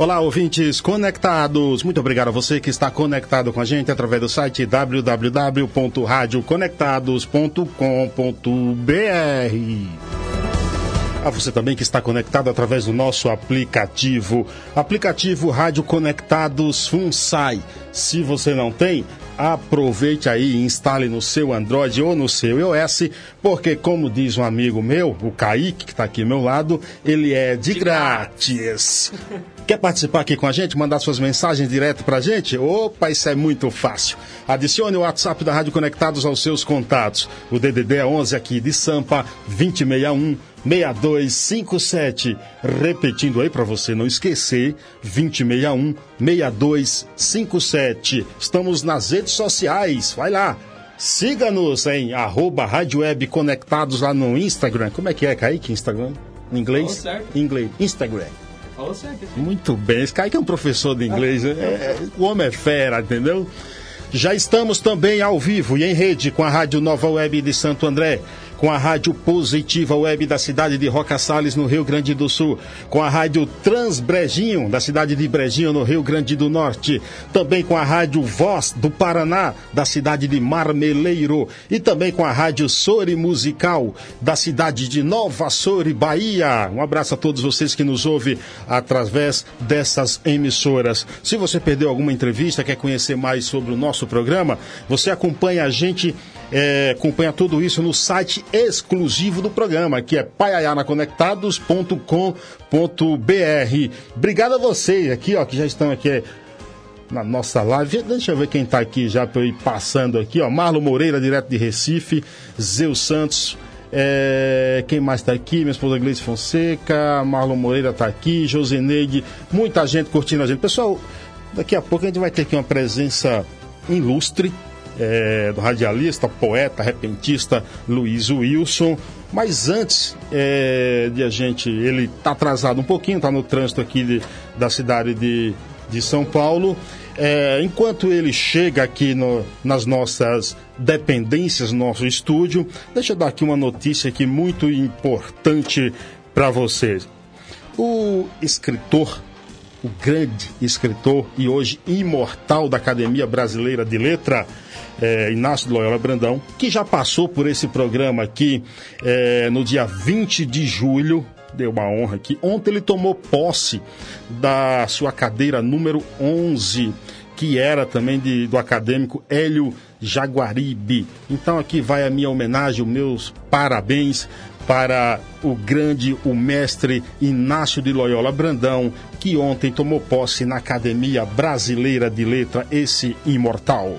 Olá, ouvintes conectados. Muito obrigado a você que está conectado com a gente através do site www.radioconectados.com.br. A você também que está conectado através do nosso aplicativo, aplicativo Rádio Conectados FUNSAI. Se você não tem, aproveite aí e instale no seu Android ou no seu iOS, porque como diz um amigo meu, o Kaique, que está aqui ao meu lado, ele é de, de grátis. Quer participar aqui com a gente, mandar suas mensagens direto para a gente? Opa, isso é muito fácil. Adicione o WhatsApp da Rádio Conectados aos seus contatos. O DDD é 11 aqui de Sampa, 2061 6257. Repetindo aí para você não esquecer, 2061 6257. Estamos nas redes sociais, vai lá. Siga-nos em arroba Rádio Web Conectados lá no Instagram. Como é que é, Kaique? Instagram? Em inglês? Inglês. Instagram. Muito bem. Esse Kaique é um professor de inglês. É, é, o homem é fera, entendeu? Já estamos também ao vivo e em rede com a Rádio Nova Web de Santo André com a Rádio Positiva Web da cidade de Roca Salles, no Rio Grande do Sul, com a Rádio Transbrejinho, da cidade de Brejinho, no Rio Grande do Norte, também com a Rádio Voz do Paraná, da cidade de Marmeleiro, e também com a Rádio Sori Musical, da cidade de Nova Sori, Bahia. Um abraço a todos vocês que nos ouvem através dessas emissoras. Se você perdeu alguma entrevista, quer conhecer mais sobre o nosso programa, você acompanha a gente é, acompanha tudo isso no site exclusivo do programa, que é paiayanaconectados.com.br. Obrigado a vocês aqui, ó, que já estão aqui na nossa live. Deixa eu ver quem está aqui já para ir passando aqui, ó. Marlon Moreira, direto de Recife, Zeu Santos. É, quem mais está aqui? Minha esposa Gleice Fonseca, Marlon Moreira está aqui, Joseneide, muita gente curtindo a gente. Pessoal, daqui a pouco a gente vai ter aqui uma presença ilustre é, do radialista, poeta, repentista Luiz Wilson. Mas antes é, de a gente, ele está atrasado um pouquinho, está no trânsito aqui de, da cidade de, de São Paulo. É, enquanto ele chega aqui no, nas nossas dependências, no nosso estúdio, deixa eu dar aqui uma notícia aqui muito importante para vocês. O escritor o grande escritor e hoje imortal da Academia Brasileira de Letra, é, Inácio de Loyola Brandão, que já passou por esse programa aqui é, no dia 20 de julho, deu uma honra aqui. Ontem ele tomou posse da sua cadeira número 11, que era também de, do acadêmico Hélio Jaguaribe. Então aqui vai a minha homenagem, meus parabéns para o grande, o mestre Inácio de Loyola Brandão, que ontem tomou posse na Academia Brasileira de Letra, esse imortal.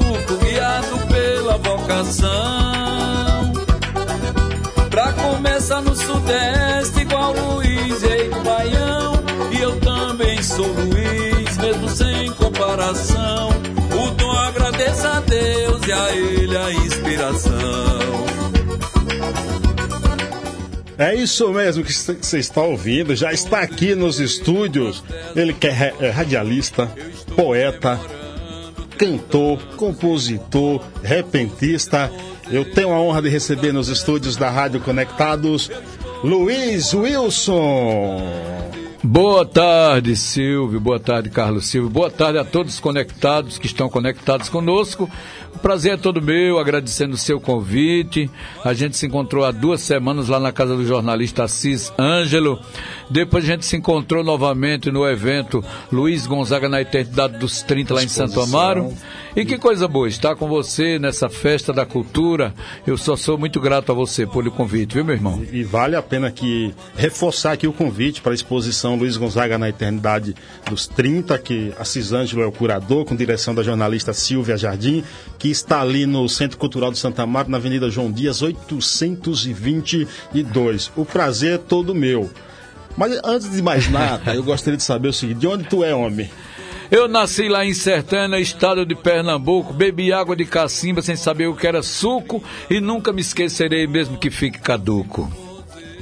vocação. Pra começar no Sudeste, igual Luiz e do Baião. E eu também sou Luiz, mesmo sem comparação. O dom agradeço a Deus e a Ele a inspiração. É isso mesmo que você está ouvindo, já está aqui nos estúdios. Ele que é, é radialista, poeta, cantor, compositor, repentista. Eu tenho a honra de receber nos estúdios da Rádio Conectados Luiz Wilson. Boa tarde, Silvio. Boa tarde, Carlos Silvio. Boa tarde a todos conectados que estão conectados conosco. O prazer é todo meu, agradecendo o seu convite. A gente se encontrou há duas semanas lá na casa do jornalista Assis Ângelo, Depois a gente se encontrou novamente no evento Luiz Gonzaga na Eternidade dos 30 lá em Santo Amaro. E que coisa boa estar com você nessa festa da cultura. Eu só sou muito grato a você por o convite, viu, meu irmão? E, vale a pena que reforçar aqui o convite para a exposição Luiz Gonzaga na Eternidade dos 30, que a Cisângelo é o curador, com direção da jornalista Silvia Jardim, que está ali no Centro Cultural do Santa Marta, na Avenida João Dias, 822. O prazer é todo meu. Mas antes de mais nada, eu gostaria de saber o seguinte: de onde tu é, homem? Eu nasci lá em Sertana, estado de Pernambuco, bebi água de cacimba sem saber o que era suco e nunca me esquecerei mesmo que fique caduco.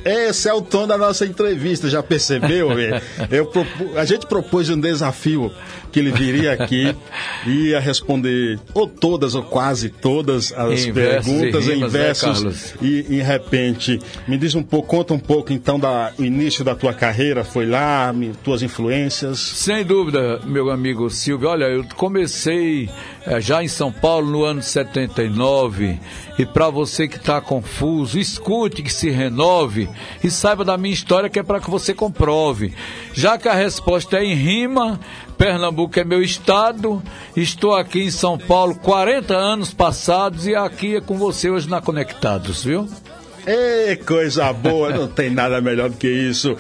Esse é o tom da nossa entrevista, já percebeu? Eu, a gente propôs um desafio que ele viria aqui e ia responder ou todas ou quase todas as em perguntas em né, versos né, e em repente me diz um pouco, conta um pouco então da o início da tua carreira, foi lá, me, tuas influências? Sem dúvida, meu amigo Silvio. Olha, eu comecei já em São Paulo no ano 79 e para você que está confuso, escute que se renove e saiba da minha história que é para que você comprove. Já que a resposta é em rima, Pernambuco é meu estado, estou aqui em São Paulo 40 anos passados e aqui é com você hoje na Conectados, viu? Ei, coisa boa, não tem nada melhor do que isso.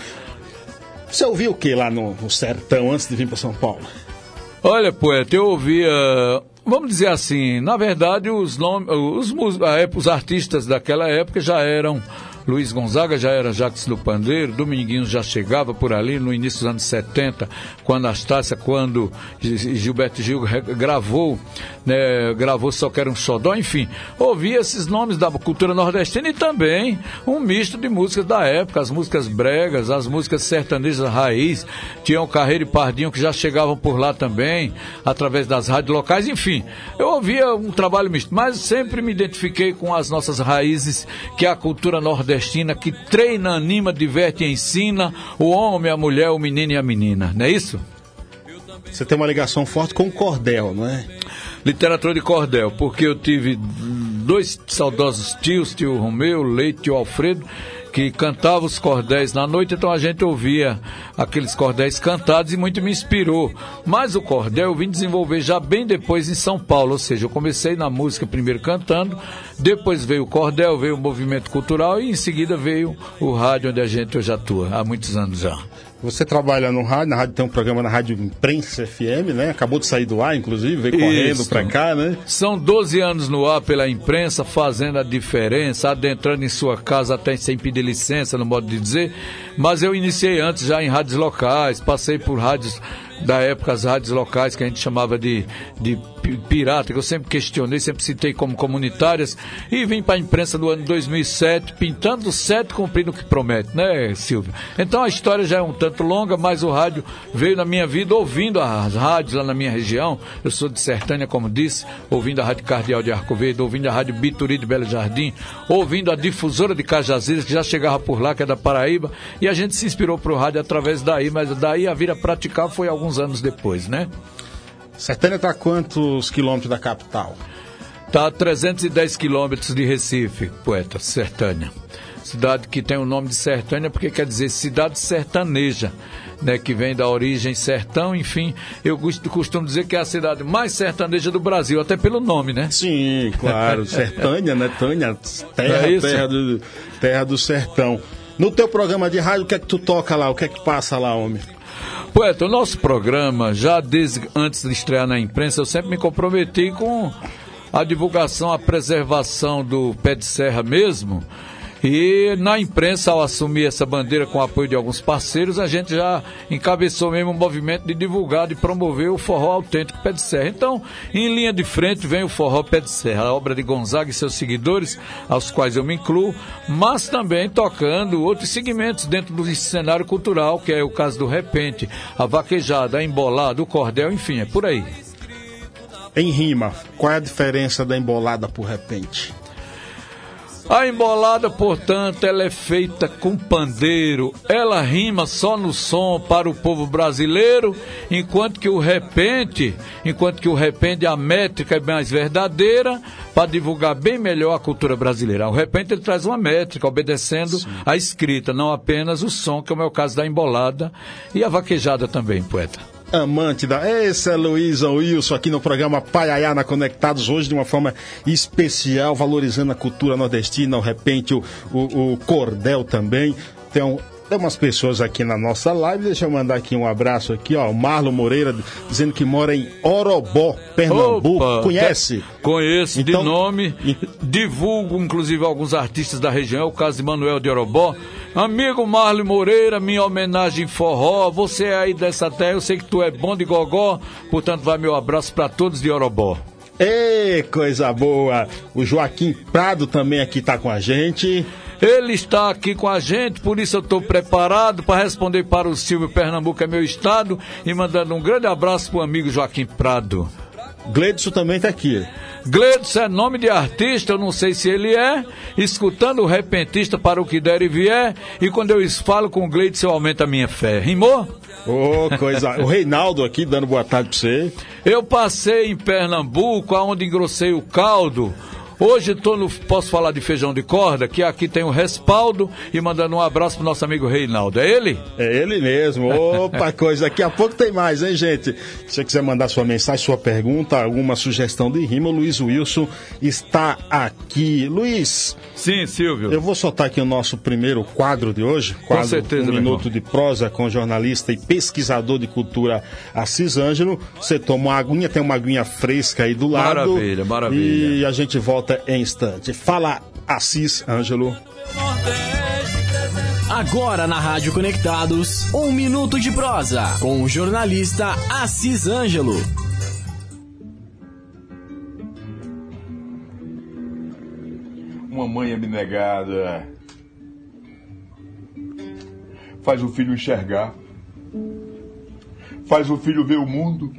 Você ouviu o que lá no, no sertão antes de vir para São Paulo? Olha, poeta, eu ouvia, vamos dizer assim, na verdade os os, os artistas daquela época já eram Luiz Gonzaga já era Jacques do Pandeiro, Dominguinhos já chegava por ali no início dos anos 70, quando Anastácia, quando Gilberto Gil gravou, né, gravou Só Quero um Xodó, enfim, ouvia esses nomes da cultura nordestina e também um misto de músicas da época, as músicas bregas, as músicas sertanejas raiz, tinha o Carreiro e Pardinho que já chegavam por lá também, através das rádios locais, enfim, eu ouvia um trabalho misto, mas sempre me identifiquei com as nossas raízes, que é a cultura nordestina nordestina que treina, anima, diverte e ensina o homem, a mulher, o menino e a menina, não é isso? Você tem uma ligação forte com o cordel, não é? Literatura de cordel, porque eu tive dois saudosos tios, tio Romeu, Leite, tio Alfredo, que cantava os cordéis na noite, então a gente ouvia aqueles cordéis cantados e muito me inspirou. Mas o cordel eu vim desenvolver já bem depois em São Paulo, ou seja, eu comecei na música primeiro cantando, depois veio o cordel, veio o movimento cultural e em seguida veio o rádio onde a gente hoje atua, há muitos anos já. Você trabalha no rádio, na rádio tem um programa na Rádio Imprensa FM, né? Acabou de sair do ar, inclusive, veio correndo para cá, né? São 12 anos no ar pela imprensa, fazendo a diferença, adentrando em sua casa até sem pedir licença, no modo de dizer. Mas eu iniciei antes já em rádios locais, passei por rádios da época, as rádios locais que a gente chamava de, de pirata, que eu sempre questionei, sempre citei como comunitárias, e vim para a imprensa no ano 2007, pintando certo, cumprindo o que promete, né, Silvio? Então a história já é um tanto longa, mas o rádio veio na minha vida ouvindo as rádios lá na minha região. Eu sou de Sertânia, como disse, ouvindo a Rádio Cardeal de Arco Verde, ouvindo a Rádio Bituri de Belo Jardim, ouvindo a difusora de Cajazeiras, que já chegava por lá, que é da Paraíba, e a gente se inspirou para o rádio através daí, mas daí a vir a praticar foi alguns anos depois, né? Sertânia está a quantos quilômetros da capital? Está a 310 quilômetros de Recife, poeta, Sertânia. Cidade que tem o nome de Sertânia porque quer dizer cidade sertaneja, né, que vem da origem sertão, enfim, eu costumo dizer que é a cidade mais sertaneja do Brasil, até pelo nome, né? Sim, claro, Sertânia, né, Tânia, terra, é terra, do, terra do sertão. No teu programa de rádio, o que é que tu toca lá, o que é que passa lá, homem? Poeta, o nosso programa, já desde antes de estrear na imprensa, eu sempre me comprometi com a divulgação, a preservação do pé de serra mesmo. E na imprensa, ao assumir essa bandeira com o apoio de alguns parceiros, a gente já encabeçou mesmo um movimento de divulgar, de promover o forró autêntico Pé de Serra. Então, em linha de frente vem o forró Pé de Serra, a obra de Gonzaga e seus seguidores, aos quais eu me incluo, mas também tocando outros segmentos dentro do cenário cultural, que é o caso do repente, a vaquejada, a embolada, o cordel, enfim, é por aí. Em rima, qual é a diferença da embolada por repente? A embolada, portanto, ela é feita com pandeiro. Ela rima só no som para o povo brasileiro, enquanto que o repente, enquanto que o repente a métrica é mais verdadeira para divulgar bem melhor a cultura brasileira. O repente ele traz uma métrica obedecendo Sim. a escrita, não apenas o som, que é o caso da embolada e a vaquejada também, poeta amante da. Esse é Luísa Wilson aqui no programa Paiaiana Conectados, hoje de uma forma especial, valorizando a cultura nordestina, de repente o, o, o cordel também. Um, tem umas pessoas aqui na nossa live, deixa eu mandar aqui um abraço aqui, ó, o Marlon Moreira dizendo que mora em Orobó, Pernambuco. Opa, Conhece? Conheço então, de nome, divulgo inclusive alguns artistas da região, é o caso de Manuel de Orobó. Amigo Marlon Moreira, minha homenagem forró, você é aí dessa terra, eu sei que tu é bom de gogó, portanto vai meu abraço para todos de Orobó. Ei, coisa boa! O Joaquim Prado também aqui tá com a gente. Ele está aqui com a gente, por isso eu estou preparado para responder para o Silvio Pernambuco, é meu estado, e mandando um grande abraço para o amigo Joaquim Prado. Gledson também está aqui. Gledson é nome de artista, eu não sei se ele é, escutando o repentista para o que der e vier, e quando eu falo com o Gledson eu aumento a minha fé. Rimou? Ô, oh, coisa. o Reinaldo aqui dando boa tarde para você. Eu passei em Pernambuco, aonde engrossei o caldo Hoje tô no, posso falar de feijão de corda, que aqui tem o respaldo e mandando um abraço pro nosso amigo Reinaldo. É ele? É ele mesmo. Opa, coisa. Daqui a pouco tem mais, hein, gente? Se você quiser mandar sua mensagem, sua pergunta, alguma sugestão de rima, o Luiz Wilson está aqui. Luiz. Sim, Silvio. Eu vou soltar aqui o nosso primeiro quadro de hoje. Quadro, com certeza, Um minuto de prosa com jornalista e pesquisador de cultura Assis Ângelo. Você toma uma aguinha, tem uma aguinha fresca aí do lado. Maravilha, maravilha. E a gente volta volta em instante. Fala, Assis Ângelo. Agora na Rádio Conectados, um minuto de prosa com o jornalista Assis Ângelo. Uma mãe abnegada faz o filho enxergar, faz o filho ver o mundo,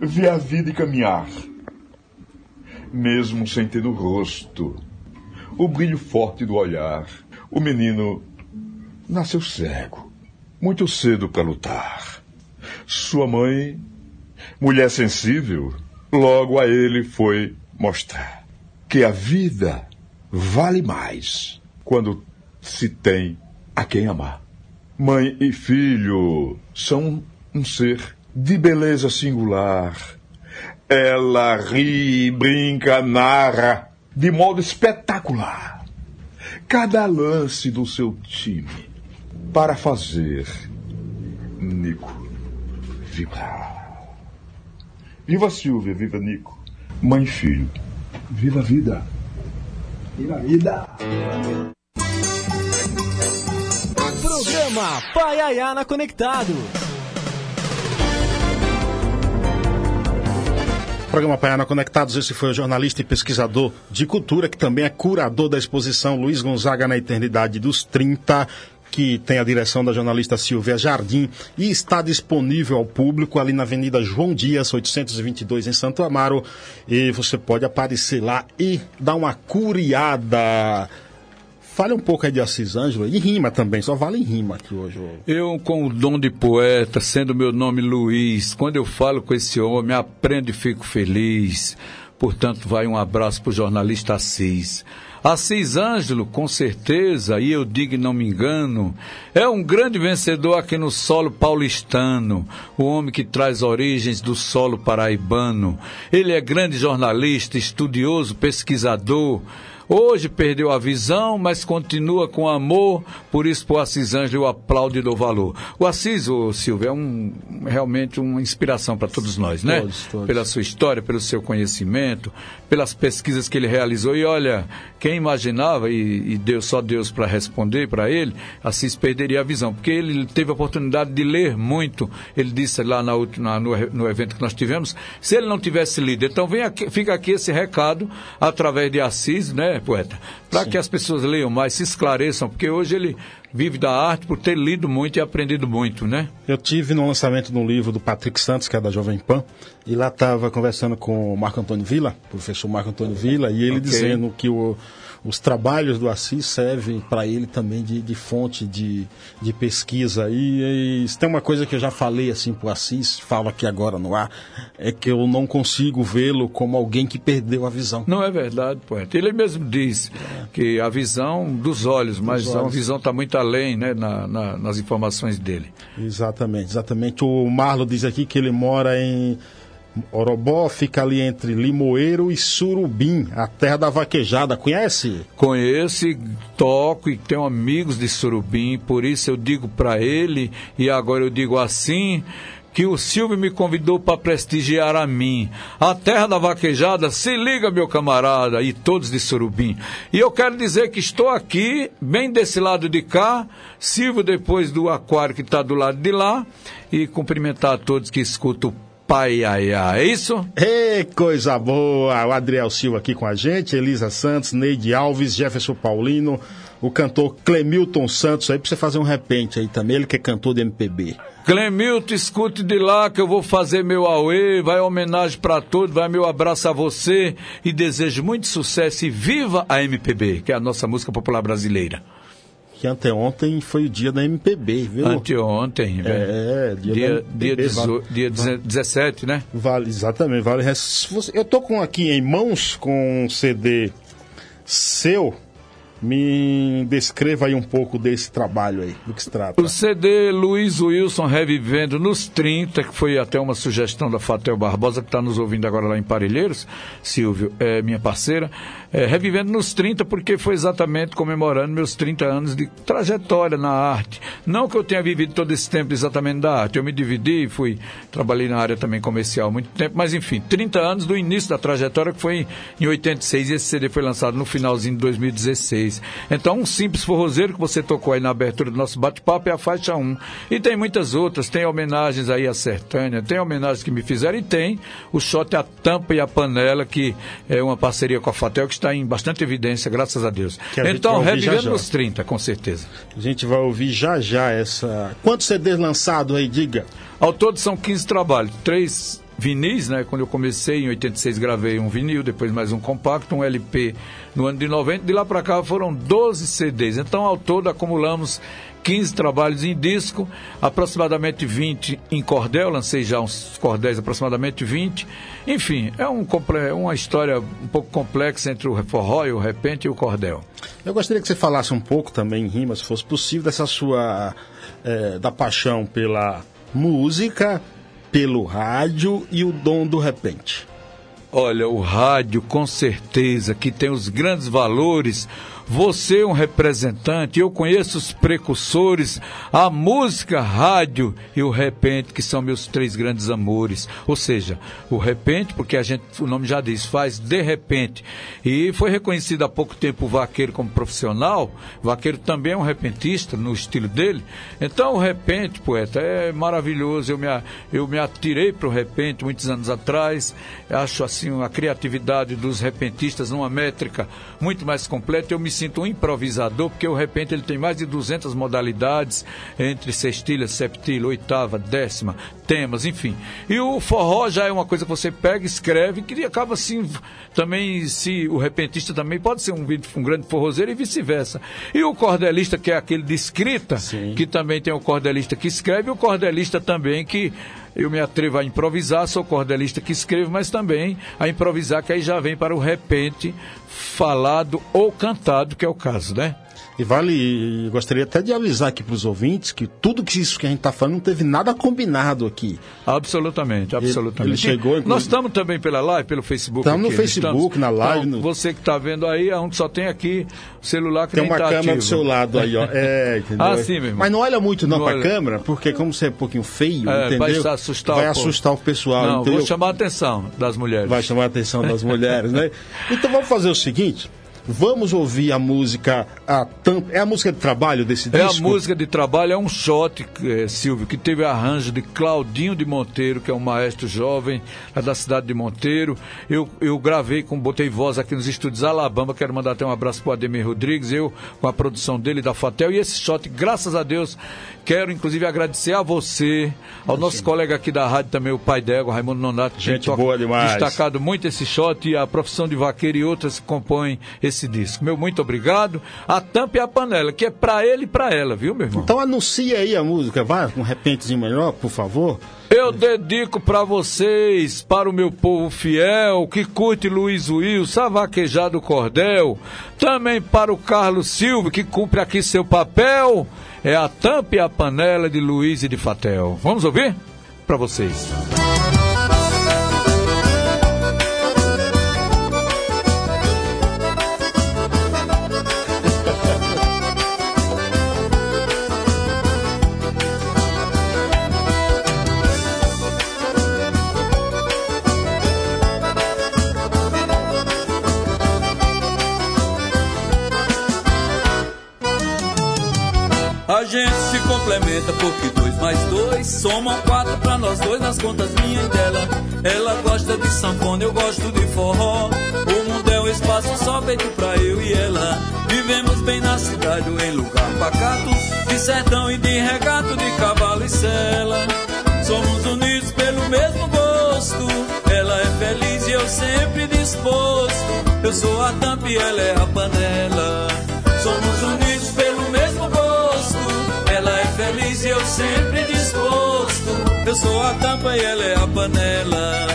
ver a vida e caminhar mesmo sem ter no rosto o brilho forte do olhar. O menino nasceu cego, muito cedo para lutar. Sua mãe, mulher sensível, logo a ele foi mostrar que a vida vale mais quando se tem a quem amar. Mãe e filho são um ser de beleza singular ela ri, brinca, narra de modo espetacular cada lance do seu time para fazer Nico vibrar. Viva Silvia, viva Nico. Mãe e filho, viva a vida. Viva a vida. Programa Pai Ayana Conectado. Programa Paiana Conectados, esse foi o jornalista e pesquisador de cultura, que também é curador da exposição Luiz Gonzaga na Eternidade dos 30, que tem a direção da jornalista Silvia Jardim e está disponível ao público ali na Avenida João Dias, 822, em Santo Amaro. E você pode aparecer lá e dar uma curiada. Fale um pouco aí de Assis Ângelo e rima também, só vale em rima aqui hoje. Eu, com o dom de poeta, sendo meu nome Luiz, quando eu falo com esse homem, aprendo e fico feliz. Portanto, vai um abraço para o jornalista Assis. Assis Ângelo, com certeza, e eu digo e não me engano, é um grande vencedor aqui no solo paulistano, o homem que traz origens do solo paraibano. Ele é grande jornalista, estudioso, pesquisador, Hoje perdeu a visão, mas continua com amor, por isso o Assis Ângelo aplaude do valor. O Assis, o Silvio, é um, realmente uma inspiração para todos nós, né? Todos, todos. Pela sua história, pelo seu conhecimento, pelas pesquisas que ele realizou. E olha, quem imaginava, e, e Deus, só Deus para responder para ele, Assis perderia a visão, porque ele teve a oportunidade de ler muito. Ele disse lá na, na, no, no evento que nós tivemos, se ele não tivesse lido. Então vem aqui, fica aqui esse recado através de Assis, né? Poeta? Para que as pessoas leiam mais, se esclareçam, porque hoje ele vive da arte por ter lido muito e aprendido muito, né? Eu tive no lançamento do livro do Patrick Santos, que é da Jovem Pan, e lá estava conversando com o Marco Antônio Vila, professor Marco Antônio Vila, e ele okay. dizendo que o, os trabalhos do Assis servem para ele também de, de fonte de, de pesquisa. E, e tem uma coisa que eu já falei assim para o Assis, falo aqui agora no ar, é que eu não consigo vê-lo como alguém que perdeu a visão. Não é verdade, poeta. Ele mesmo diz é. que a visão dos olhos, mas dos olhos. a visão está muito além né, na, na, nas informações dele. Exatamente, exatamente. O Marlo diz aqui que ele mora em Orobó fica ali entre Limoeiro e Surubim, a terra da vaquejada. Conhece? Conheço, toco e tenho amigos de Surubim, por isso eu digo para ele, e agora eu digo assim, que o Silvio me convidou para prestigiar a mim. A terra da vaquejada, se liga, meu camarada, e todos de Surubim. E eu quero dizer que estou aqui, bem desse lado de cá, Silvio depois do aquário que está do lado de lá, e cumprimentar a todos que escutam o Pai é isso? Ei, coisa boa! O Adriel Silva aqui com a gente, Elisa Santos, Neide Alves, Jefferson Paulino, o cantor Clemilton Santos aí pra você fazer um repente aí também, ele que é cantor de MPB. Clemilton, escute de lá que eu vou fazer meu auê, vai homenagem para todos, vai meu abraço a você e desejo muito sucesso e viva a MPB, que é a nossa música popular brasileira que anteontem foi o dia da MPB, viu? Anteontem, é, dia, dia, MPB, dia, vale, dia vale, 17, né? Vale, exatamente, vale. Eu tô com aqui em mãos com um CD seu me descreva aí um pouco desse trabalho aí, do que se trata. O CD Luiz Wilson Revivendo nos 30, que foi até uma sugestão da Fatel Barbosa, que está nos ouvindo agora lá em Parelheiros, Silvio, é minha parceira, é, Revivendo nos 30, porque foi exatamente comemorando meus 30 anos de trajetória na arte. Não que eu tenha vivido todo esse tempo exatamente da arte, eu me dividi, fui, trabalhei na área também comercial muito tempo, mas enfim, 30 anos do início da trajetória, que foi em 86, e esse CD foi lançado no finalzinho de 2016. Então, um simples forrozeiro que você tocou aí na abertura do nosso bate-papo é a faixa 1. E tem muitas outras, tem homenagens aí a Sertânia, tem homenagens que me fizeram e tem o shot A Tampa e a Panela, que é uma parceria com a Fatel que está em bastante evidência, graças a Deus. então, revivendo os 30, com certeza. A gente vai ouvir já já essa. Quantos CDs lançados aí, diga? Ao todo são 15 trabalhos, três vinis, né? Quando eu comecei em 86 gravei um vinil, depois mais um compacto, um LP no ano de 90. De lá para cá foram 12 CDs. Então, ao todo, acumulamos 15 trabalhos em disco, aproximadamente 20 em cordel. Lancei já uns cordéis, aproximadamente 20. Enfim, é um, uma história um pouco complexa entre o forró e o repente e o cordel. Eu gostaria que você falasse um pouco também em rima, se fosse possível, dessa sua. É, da paixão pela música, pelo rádio e o dom do repente. Olha, o rádio com certeza que tem os grandes valores você é um representante, eu conheço os precursores, a música, rádio e o repente, que são meus três grandes amores. Ou seja, o repente, porque a gente, o nome já diz, faz de repente. E foi reconhecido há pouco tempo o vaqueiro como profissional. O vaqueiro também é um repentista no estilo dele. Então, o repente, poeta, é maravilhoso. Eu me, eu me atirei para o repente muitos anos atrás. Acho assim a criatividade dos repentistas numa métrica muito mais completa. Eu me sinto um improvisador, porque o repente ele tem mais de 200 modalidades, entre sextilha, septilha, oitava, décima, temas, enfim. E o forró já é uma coisa que você pega, escreve, que acaba assim, também, se o repentista também pode ser um, um grande forrozeiro e vice-versa. E o cordelista, que é aquele de escrita, Sim. que também tem o cordelista que escreve, e o cordelista também que eu me atrevo a improvisar, sou cordelista que escrevo, mas também a improvisar, que aí já vem para o repente falado ou cantado, que é o caso, né? E vale, gostaria até de avisar aqui para os ouvintes que tudo que isso que a gente está falando não teve nada combinado aqui. Absolutamente, absolutamente. Ele, ele chegou, inclusive... Nós estamos também pela live, pelo Facebook. Estamos no Facebook, estamos... na live. Então, no... Você que está vendo aí, gente só tem aqui o celular que tem uma tá câmera ativo. do seu lado aí, ó. É, entendeu? ah, sim, meu irmão. Mas não olha muito não, não para a câmera, porque como você é um pouquinho feio, é, entendeu? Vai assustar, vai o, assustar o pessoal, não, entendeu? Vou chamar a atenção das mulheres. Vai chamar a atenção das mulheres, né? Então vamos fazer o seguinte. Vamos ouvir a música a tampa. É a música de trabalho desse é disco? É a música de trabalho, é um shot, é, Silvio, que teve arranjo de Claudinho de Monteiro, que é um maestro jovem lá da cidade de Monteiro. Eu, eu gravei com, botei voz aqui nos estúdios Alabama. Quero mandar até um abraço para o Ademir Rodrigues, eu com a produção dele da Fatel. E esse shot, graças a Deus, quero inclusive agradecer a você, ao Imagina. nosso colega aqui da rádio também, o pai Dego, Raimundo Nonato. Gente boa demais. Destacado muito esse shot e a profissão de vaqueiro e outras que compõem esse esse disco. Meu muito obrigado. A tampa e a panela, que é pra ele e pra ela, viu, meu irmão? Então anuncia aí a música, vai com um repentezinho melhor, por favor. Eu dedico para vocês, para o meu povo fiel, que curte Luiz Will, Savaquejado Cordel, também para o Carlos Silva, que cumpre aqui seu papel, é a tampa e a panela de Luiz e de Fatel. Vamos ouvir? Para vocês. A complementa porque dois mais dois somam quatro pra nós dois nas contas minha e dela. Ela gosta de sanfona, eu gosto de forró. O mundo é um espaço só feito pra eu e ela. Vivemos bem na cidade ou em lugar pacato, de sertão e de regato, de cavalo e sela. Somos unidos pelo mesmo gosto. Ela é feliz e eu sempre disposto. Eu sou a tampa e ela é a panela. Somos unidos pelo sempre disposto. Eu sou a tampa e ela é a panela.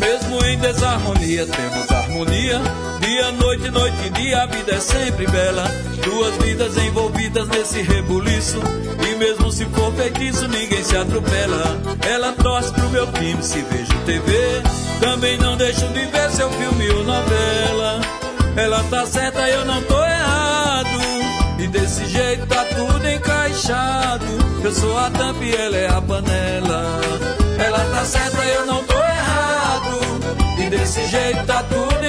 Mesmo em desarmonia temos harmonia. Dia, noite, noite e dia, a vida é sempre bela. Duas vidas envolvidas nesse rebuliço. E mesmo se for feitiço, ninguém se atropela. Ela torce pro meu time se vejo TV. Também não deixo de ver seu filme ou novela. Ela tá certa, eu não tô errado. E desse jeito tá tudo encaixado. Eu sou a tampa e ela é a panela. Ela tá certa, eu não tô errado. E desse jeito tá tudo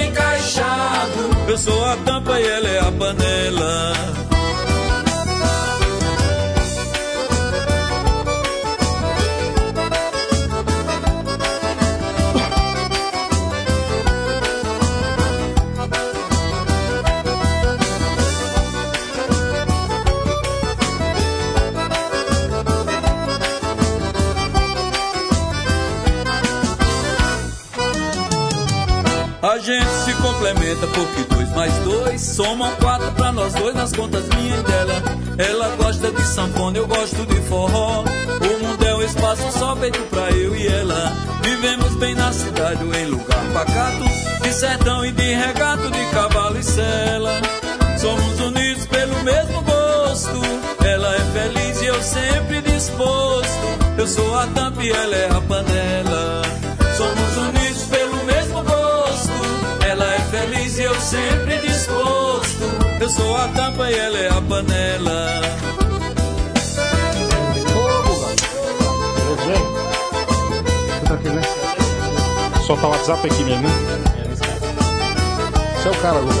encaixado. Eu sou a tampa e ela é a panela. 40, porque dois mais dois somam quatro pra nós dois nas contas minha e dela. Ela gosta de sanfona, eu gosto de forró. O mundo é um espaço só feito pra eu e ela. Vivemos bem na cidade, ou em lugar pacato, de sertão e de regato, de cavalo e cela. Somos unidos pelo mesmo gosto. Ela é feliz e eu sempre disposto. Eu sou a tampa e ela é a panela. E eu sempre disposto. Eu sou a tampa e ela é a panela. Tá aqui, né? Solta o WhatsApp aqui mesmo, né? Você é o cara, Lula.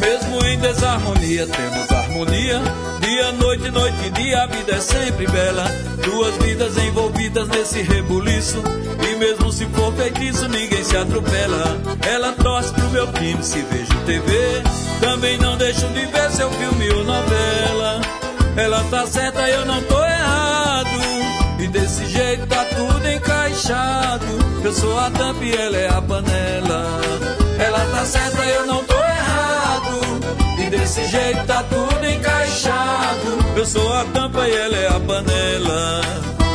Mesmo em desarmonia temos harmonia. Dia, noite, noite e dia, a vida é sempre bela. Duas vidas envolvidas nesse rebuliço. E mesmo se for feitiço, ninguém se atropela. Ela torce pro meu time se vejo TV. Também não deixo de ver seu filme ou novela. Ela tá certa, eu não tô errado. E desse jeito tá tudo encaixado. Eu sou a tampa e ela é a panela. Ela tá certa, eu não tô desse jeito tá tudo encaixado. Eu sou a tampa e ela é a panela.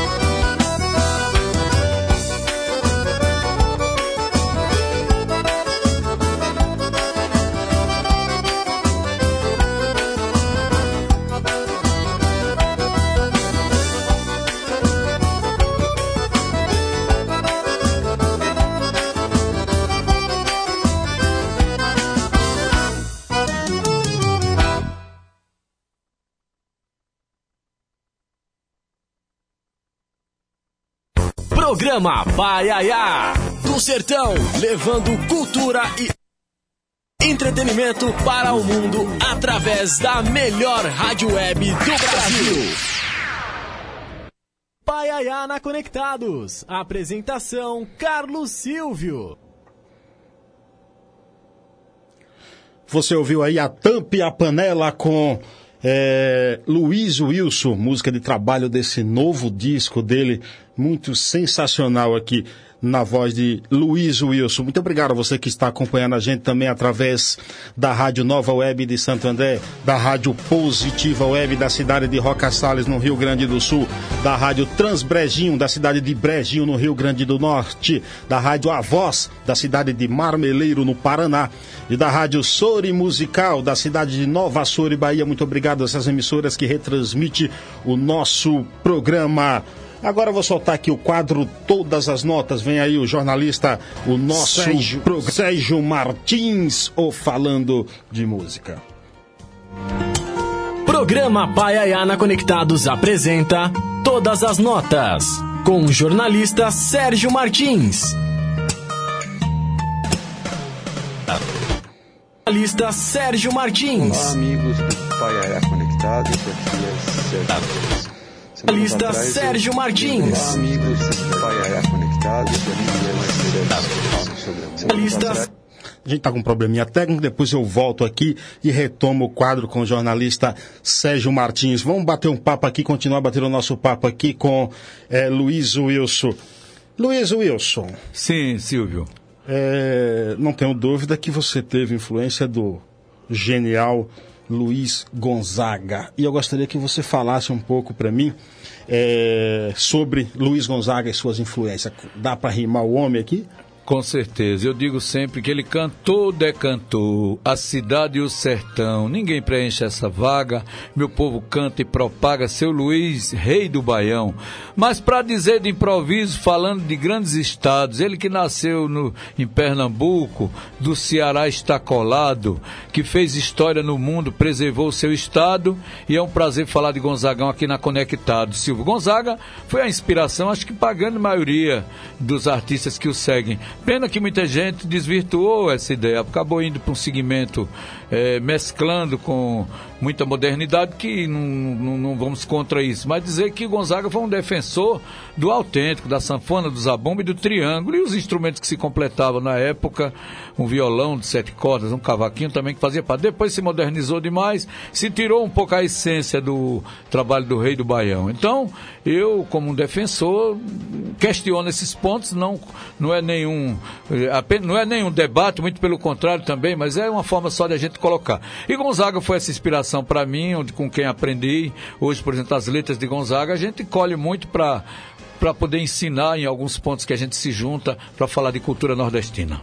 Programa Paiaiá. Do Sertão, levando cultura e entretenimento para o mundo através da melhor rádio web do Brasil. Paiaiá na Conectados. Apresentação Carlos Silvio. Você ouviu aí a tampa e a panela com É, Luiz Wilson, música de trabalho desse novo disco dele, muito sensacional aqui na voz de Luiz Wilson. Muito obrigado a você que está acompanhando a gente também através da Rádio Nova Web de Santo André, da Rádio Positiva Web da cidade de Roca Salles, no Rio Grande do Sul, da Rádio Transbrejinho, da cidade de Brejinho, no Rio Grande do Norte, da Rádio A Voz, da cidade de Marmeleiro, no Paraná, e da Rádio Sori Musical, da cidade de Nova Sori, Bahia. Muito obrigado a essas emissoras que retransmitem o nosso programa. Agora eu vou soltar aqui o quadro Todas as Notas. Vem aí o jornalista, o nosso Sérgio, pro... Sérgio Martins, o Falando de Música. Programa Paiaiana Conectados apresenta Todas as Notas, com o jornalista Sérgio Martins. Jornalista Sérgio Martins. Olá, amigos do Paiaiana Conectados, aqui é Sérgio Martins. Lista atrás, Sérgio Martins. Amigos. Lista. A gente está com um probleminha técnico, depois eu volto aqui e retomo o quadro com o jornalista Sérgio Martins. Vamos bater um papo aqui, continuar batendo o nosso papo aqui com é, Luiz Wilson. Luiz Wilson. Sim, Silvio. É, não tenho dúvida que você teve influência do genial Luiz Gonzaga. E eu gostaria que você falasse um pouco para mim é, sobre Luiz Gonzaga e suas influências. Dá para rimar o homem aqui? Com certeza. Eu digo sempre que ele cantou, decantou a cidade e o sertão. Ninguém preenche essa vaga. Meu povo canta e propaga seu Luiz, rei do Baião. Mas para dizer de improviso, falando de grandes estados, ele que nasceu no, em Pernambuco, do Ceará está colado, que fez história no mundo, preservou seu estado. E é um prazer falar de Gonzagão aqui na Conectado. Silvio Gonzaga foi a inspiração, acho que pagando a maioria dos artistas que o seguem. Pena que muita gente desvirtuou essa ideia, acabou indo para um segmento é, mesclando com muita modernidade, que não, não, não, vamos contra isso. Mas dizer que Gonzaga foi um defensor do autêntico, da sanfona, do zabumba e do triângulo, e os instrumentos que se completavam na época, um violão de sete cordas, um cavaquinho também que fazia parte. Depois se modernizou demais, se tirou um pouco a essência do trabalho do rei do Baião. Então, eu, como um defensor, questiono esses pontos, não, não é nenhum eh, não é nenhum debate, muito pelo contrário também, mas é uma forma só de a gente colocar. E Gonzaga foi essa inspiração para mim, onde, com quem aprendi. Hoje, por exemplo, as letras de Gonzaga, a gente colhe muito para para poder ensinar em alguns pontos que a gente se junta para falar de cultura nordestina.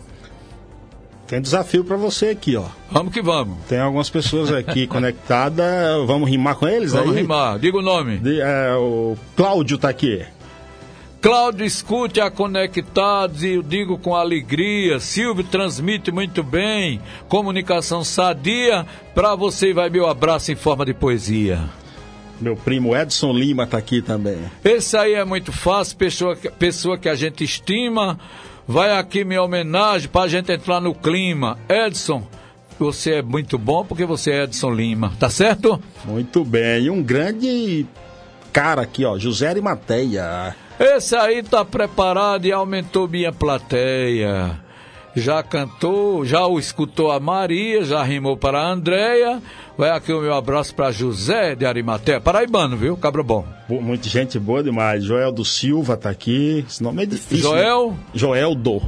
Tem desafio para você aqui, ó. Vamos que vamos. Tem algumas pessoas aqui conectadas. Vamos rimar com eles vamos aí? Vamos rimar. Diga o nome. De, é, o Cláudio tá aqui. Cláudio escute a Conectados e eu digo com alegria. Silvio transmite muito bem. Comunicação sadia. Para você vai meu abraço em forma de poesia. Meu primo Edson Lima está aqui também. Esse aí é muito fácil, pessoa, pessoa que a gente estima. Vai aqui minha homenagem para a gente entrar no clima. Edson, você é muito bom porque você é Edson Lima, tá certo? Muito bem. E um grande cara aqui, ó, José Arimateia. Esse aí tá preparado e aumentou minha plateia. Já cantou, já o escutou a Maria, já rimou para a Andréia. Vai aqui o meu abraço para José de Arimateia. Paraibano, viu? Cabra bom. Muita gente boa demais. Joel do Silva tá aqui. Esse nome é difícil. Joel? Né? Joel do.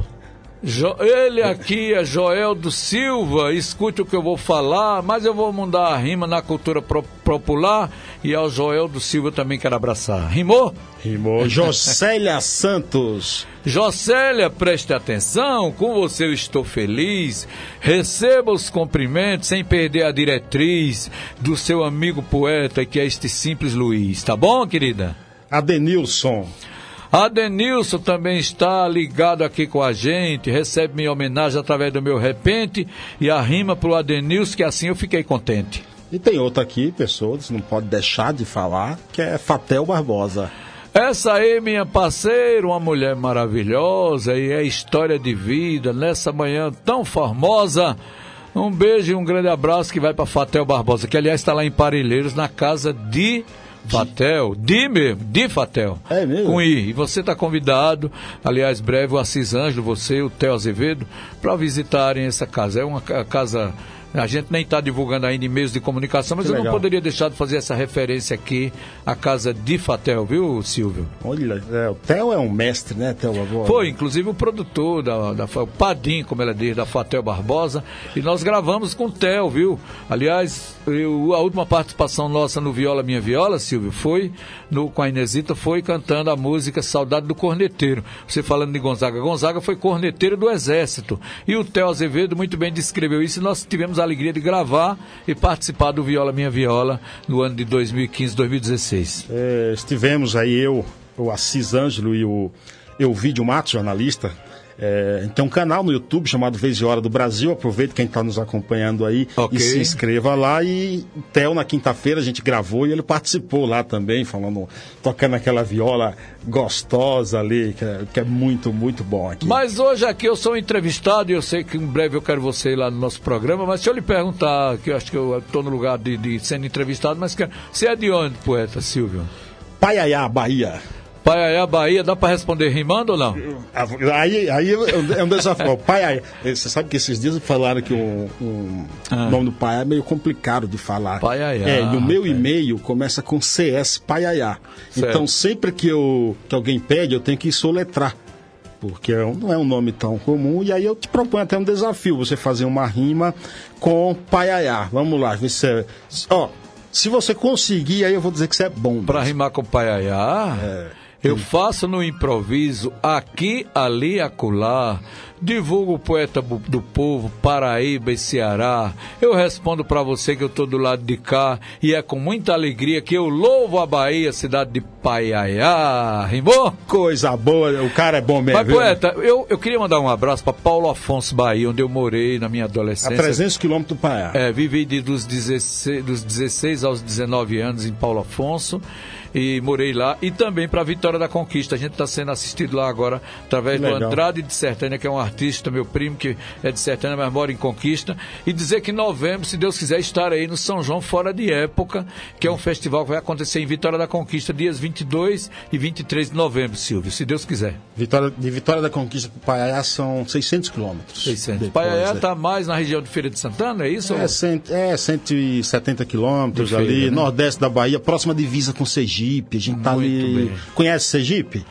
Jo ele aqui é Joel do Silva, escute o que eu vou falar, mas eu vou mudar a rima na cultura popular e ao Joel do Silva também quero abraçar. Rimou? Rimou. Jocélia Santos. Jocélia, preste atenção, com você eu estou feliz. Receba os cumprimentos sem perder a diretriz do seu amigo poeta que é este simples Luiz, tá bom, querida? Adenilson. Adenilson também está ligado aqui com a gente, recebe minha homenagem através do meu repente e a rima pro Adenilson, que assim eu fiquei contente. E tem outra aqui, pessoas, não pode deixar de falar, que é Fatel Barbosa. Essa aí, minha parceira, uma mulher maravilhosa e é história de vida nessa manhã tão formosa. Um beijo e um grande abraço que vai para Fatel Barbosa, que aliás está lá em Parelheiros, na casa de Fatel, Di mesmo, Di Fatel. É mesmo? Com I. E você está convidado, aliás, breve o Assis Ângelo, você, o Theo Azevedo, para visitarem essa casa. É uma casa A gente nem está divulgando ainda em meios de comunicação, mas Que eu não legal. poderia deixar de fazer essa referência aqui à casa de Fatel, viu, Silvio? Olha, é, o Theo é um mestre, né, Theo? Avó? Foi, inclusive, o produtor, da, da, o Padim, como ela diz, da Fatel Barbosa, e nós gravamos com o Theo, viu? Aliás, eu- a última participação nossa no Viola Minha Viola, Silvio, foi no, com a Inesita, foi cantando a música Saudade do Corneteiro. Você falando de Gonzaga. Gonzaga foi corneteiro do Exército. E o Theo Azevedo muito bem descreveu isso e nós tivemos a alegria de gravar e participar do Viola Minha Viola no ano de 2015, 2016. É, estivemos aí eu, o Assis Ângelo e o Elvídio Matos, jornalista. É, tem um canal no YouTube chamado Vez e Hora do Brasil. Aproveite quem está nos acompanhando aí Ok. e se inscreva lá. E Theo, na quinta-feira, a gente gravou e ele participou lá também, falando, tocando aquela viola gostosa ali, que é, que é muito, muito bom aqui. Mas hoje aqui eu sou entrevistado e eu sei que em breve eu quero você lá no nosso programa, mas se eu lhe perguntar, que eu acho que eu estou no lugar de, de sendo entrevistado, mas quero, você é de onde, poeta Silvio? Paiaiá, Bahia. Paiaiá, Bahia, dá para responder rimando ou não? Aí, aí é um desafio. Pai, você sabe que esses dias falaram que o o nome do pai é meio complicado de falar. Paiaiá, É, e o meu e-mail começa com CS Paiaiá. Então sempre que, eu, que alguém pede, eu tenho que soletrar. Porque é não é um nome tão comum. E aí eu te proponho até um desafio: você fazer uma rima com Paiaiá. Vamos lá, se é. Ó, se você conseguir, aí eu vou dizer que você é bom. Para rimar com Paiaiá, eu faço no improviso, aqui, ali, acolá. Divulgo o poeta do povo, Paraíba e Ceará. Eu respondo para você que eu tô do lado de cá e é com muita alegria que eu louvo a Bahia, cidade de Paiaiá. Rimou? Coisa boa, o cara é bom mesmo. Mas, viu? poeta, eu, eu queria mandar um abraço para Paulo Afonso Bahia, onde eu morei na minha A adolescência. 300 quilômetros do Paiaiá. É, vivi de, dos, 16, dos 16 aos 19 anos em Paulo Afonso e morei lá. E também para Vitória da Conquista. A gente está sendo assistido lá agora através do. Andrade de Sertânia, que é um artista, meu primo, que é de Sertânia, mas mora em Conquista. E dizer que em novembro, se Deus quiser, estar aí no São João Fora de Época, que é um festival que vai acontecer em Vitória da Conquista, dias 22 e 23 de novembro, Silvio, se Deus quiser. Vitória, de Vitória da Conquista para Paiaiá são 600 quilômetros. 600. Depois, Paiaiá é. está mais na região de Feira de Santana, é isso? É, cento, é 170 quilômetros ali, né? nordeste da Bahia, próxima divisa com Sergipe. A gente tá Muito ali. bem. Conhece Sergipe?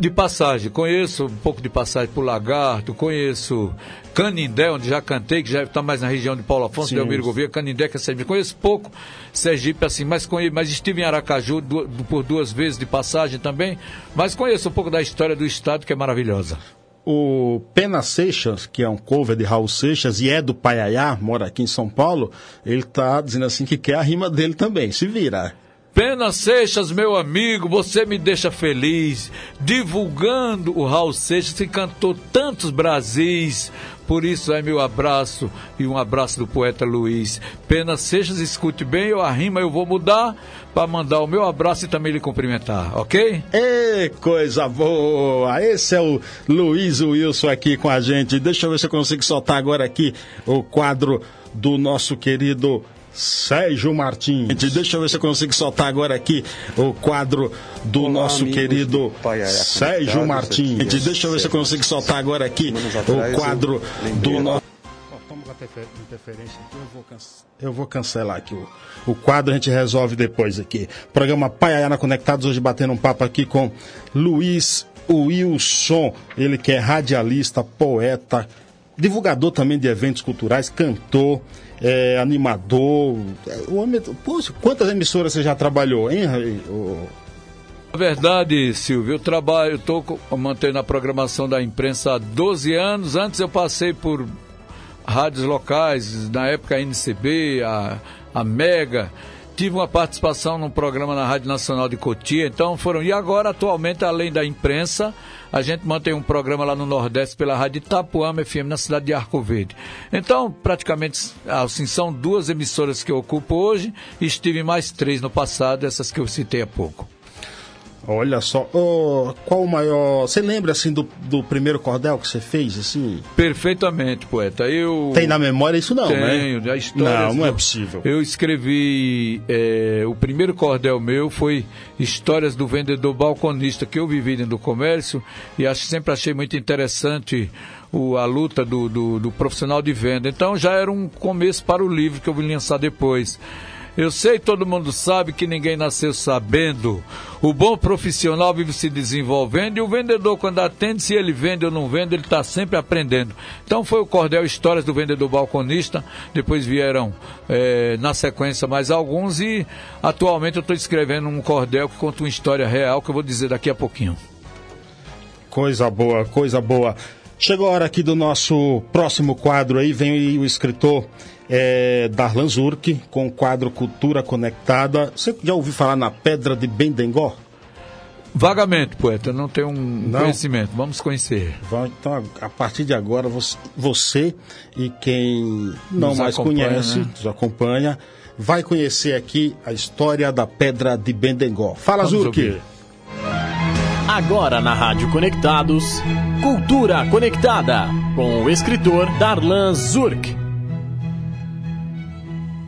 De passagem, conheço um pouco de passagem por Lagarto, conheço Canindé, onde já cantei, que já está mais na região de Paulo Afonso, Sim. Delmiro Gouveia, Canindé, que é Sergipe. Conheço pouco Sergipe assim, mas, conhe... mas estive em Aracaju du- du- por duas vezes de passagem também, mas conheço um pouco da história do estado, que é maravilhosa. O Pena Seixas, que é um cover de Raul Seixas e é do Paiaiá, mora aqui em São Paulo, ele tá dizendo assim que quer a rima dele também. Se vira. Pena Seixas, meu amigo, você me deixa feliz, divulgando o Raul Seixas, que cantou tantos Brasis. Por isso é meu abraço e um abraço do poeta Luiz. Pena Seixas, escute bem, eu a rima eu vou mudar para mandar o meu abraço e também lhe cumprimentar, ok? Ê, coisa boa! Esse é o Luiz Wilson aqui com a gente. Deixa eu ver se eu consigo soltar agora aqui o quadro do nosso querido Sérgio Martins. Deixa eu ver se eu consigo soltar agora aqui o quadro do Olá, nosso querido do Paiaiá Sérgio Martins. aqui é Deixa eu ver se eu consigo soltar agora aqui o quadro do nosso. Interferência aqui, eu vou, cancelar, eu vou cancelar aqui o, o quadro, a gente resolve depois aqui. Programa Paiaiana Conectados, hoje batendo um papo aqui com Luiz Wilson, ele que é radialista, poeta, divulgador também de eventos culturais, cantor, é, animador. É, o homem, poxa, quantas emissoras você já trabalhou, hein? Na verdade, Silvio, eu trabalho, estou mantendo a programação da imprensa há 12 anos. Antes eu passei por rádios locais, na época a NCB, a, a Mega. Tive uma participação num programa na Rádio Nacional de Cotia, então foram. E agora, atualmente, além da imprensa, a gente mantém um programa lá no Nordeste pela Rádio Itapuama FM, na cidade de Arco Verde. Então, praticamente, assim, são duas emissoras que eu ocupo hoje, e estive mais três no passado, essas que eu citei há pouco. Olha só, oh, qual o maior. Você lembra assim do, do primeiro cordel que você fez? assim? Perfeitamente, poeta. Eu tem na memória isso não, Tenho, né? a história. Não, não é possível. Eu escrevi é, o primeiro cordel meu foi histórias do vendedor balconista que eu vivi dentro do comércio e acho, sempre achei muito interessante o, a luta do, do, do profissional de venda. Então já era um começo para o livro que eu vim lançar depois. Eu sei, todo mundo sabe que ninguém nasceu sabendo. O bom profissional vive se desenvolvendo e o vendedor, quando atende, se ele vende ou não vende, ele está sempre aprendendo. Então foi o Cordel Histórias do Vendedor Balconista, depois vieram é, na sequência mais alguns e atualmente eu estou escrevendo um cordel que conta uma história real que eu vou dizer daqui a pouquinho. Coisa boa, coisa boa. Chegou a hora aqui do nosso próximo quadro aí, vem o escritor é, Darlan Zurk, com o quadro Cultura Conectada. Você já ouviu falar na Pedra de Bendengó? Vagamente, poeta, não tenho um não? conhecimento. Vamos conhecer. Então, a partir de agora, você e quem não nos mais conhece, né? nos acompanha, vai conhecer aqui a história da Pedra de Bendengó. Fala, Zurk! Agora na Rádio Conectados, Cultura Conectada, com o escritor Darlan Zurk.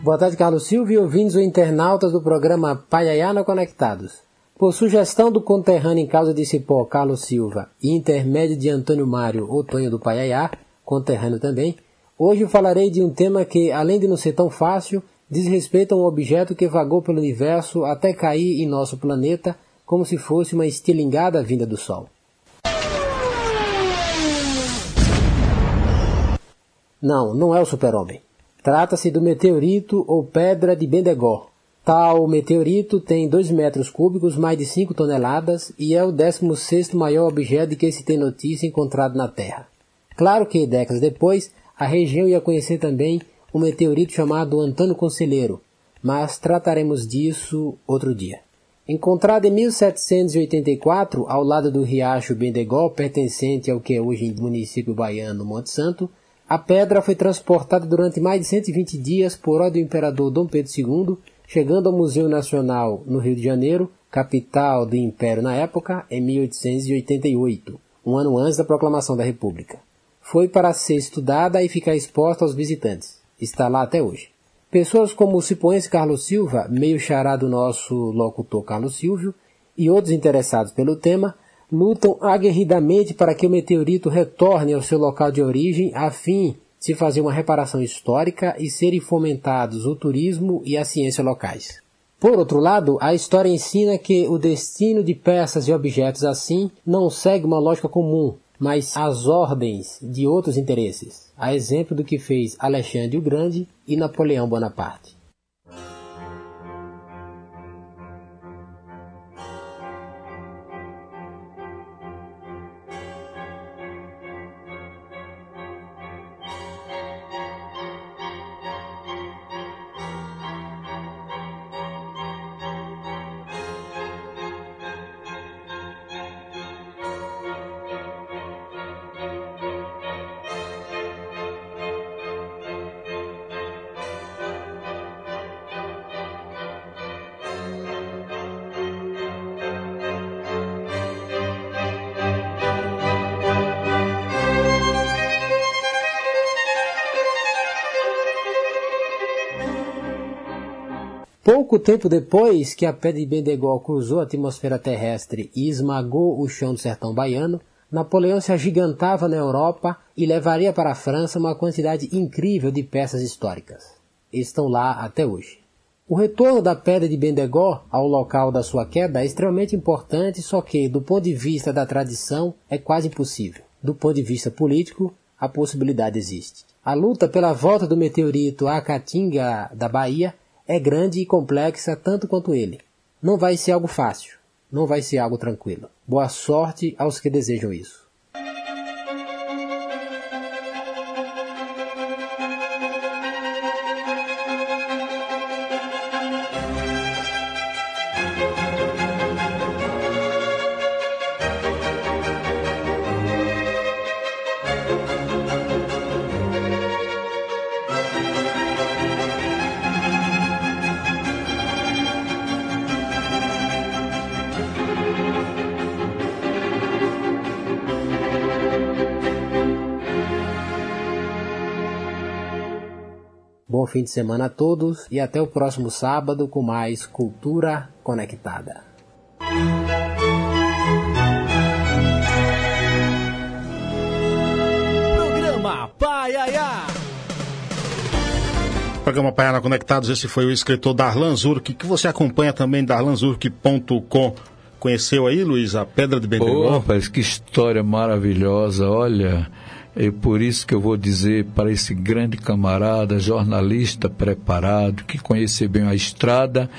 Boa tarde, Carlos Silva e ouvintes ou internautas do programa Paiaiana Conectados. Por sugestão do conterrâneo em causa de Cipó, Carlos Silva, e intermédio de Antônio Mário, Otonho do Paiaiá, conterrâneo também, hoje falarei de um tema que, além de não ser tão fácil, diz respeito a um objeto que vagou pelo universo até cair em nosso planeta como se fosse uma estilingada vinda do Sol. Não, não é o super-homem. Trata-se do meteorito ou pedra de Bendegó. Tal meteorito tem 2 metros cúbicos, mais de 5 toneladas, e é o 16º maior objeto de que se tem notícia encontrado na Terra. Claro que, décadas depois, a região ia conhecer também um meteorito chamado Antônio Conselheiro, mas trataremos disso outro dia. Encontrado em 1784, ao lado do riacho Bendegó, pertencente ao que é hoje município baiano Monte Santo, a pedra foi transportada durante mais de 120 dias por ordem do imperador Dom Pedro II, chegando ao Museu Nacional no Rio de Janeiro, capital do Império na época, em 1888, um ano antes da proclamação da República. Foi para ser estudada e ficar exposta aos visitantes. Está lá até hoje. Pessoas como o cipoense Carlos Silva, meio xará do nosso locutor Carlos Silvio, e outros interessados pelo tema, lutam aguerridamente para que o meteorito retorne ao seu local de origem a fim de fazer uma reparação histórica e serem fomentados o turismo e a ciência locais. Por outro lado, a história ensina que o destino de peças e objetos assim não segue uma lógica comum, mas as ordens de outros interesses, a exemplo do que fez Alexandre o Grande e Napoleão Bonaparte. Pouco tempo depois que a pedra de Bendegó cruzou a atmosfera terrestre e esmagou o chão do sertão baiano, Napoleão se agigantava na Europa e levaria para a França uma quantidade incrível de peças históricas. Estão lá até hoje. O retorno da pedra de Bendegó ao local da sua queda é extremamente importante, só que, do ponto de vista da tradição, é quase impossível. Do ponto de vista político, a possibilidade existe. A luta pela volta do meteorito à Caatinga da Bahia é grande e complexa tanto quanto ele. Não vai ser algo fácil, não vai ser algo tranquilo. Boa sorte aos que desejam isso. Fim de semana a todos e até o próximo sábado com mais Cultura Conectada. Programa Paiaiá. Programa Paiana Conectados, esse foi o escritor Darlan Zurk, que você acompanha também, darlanzurk.com. Conheceu aí, Luiz, a Pedra de Bendegó? Pô, rapaz, que história maravilhosa, olha... É por isso que eu vou dizer para esse grande camarada, jornalista preparado, que conhece bem a estrada,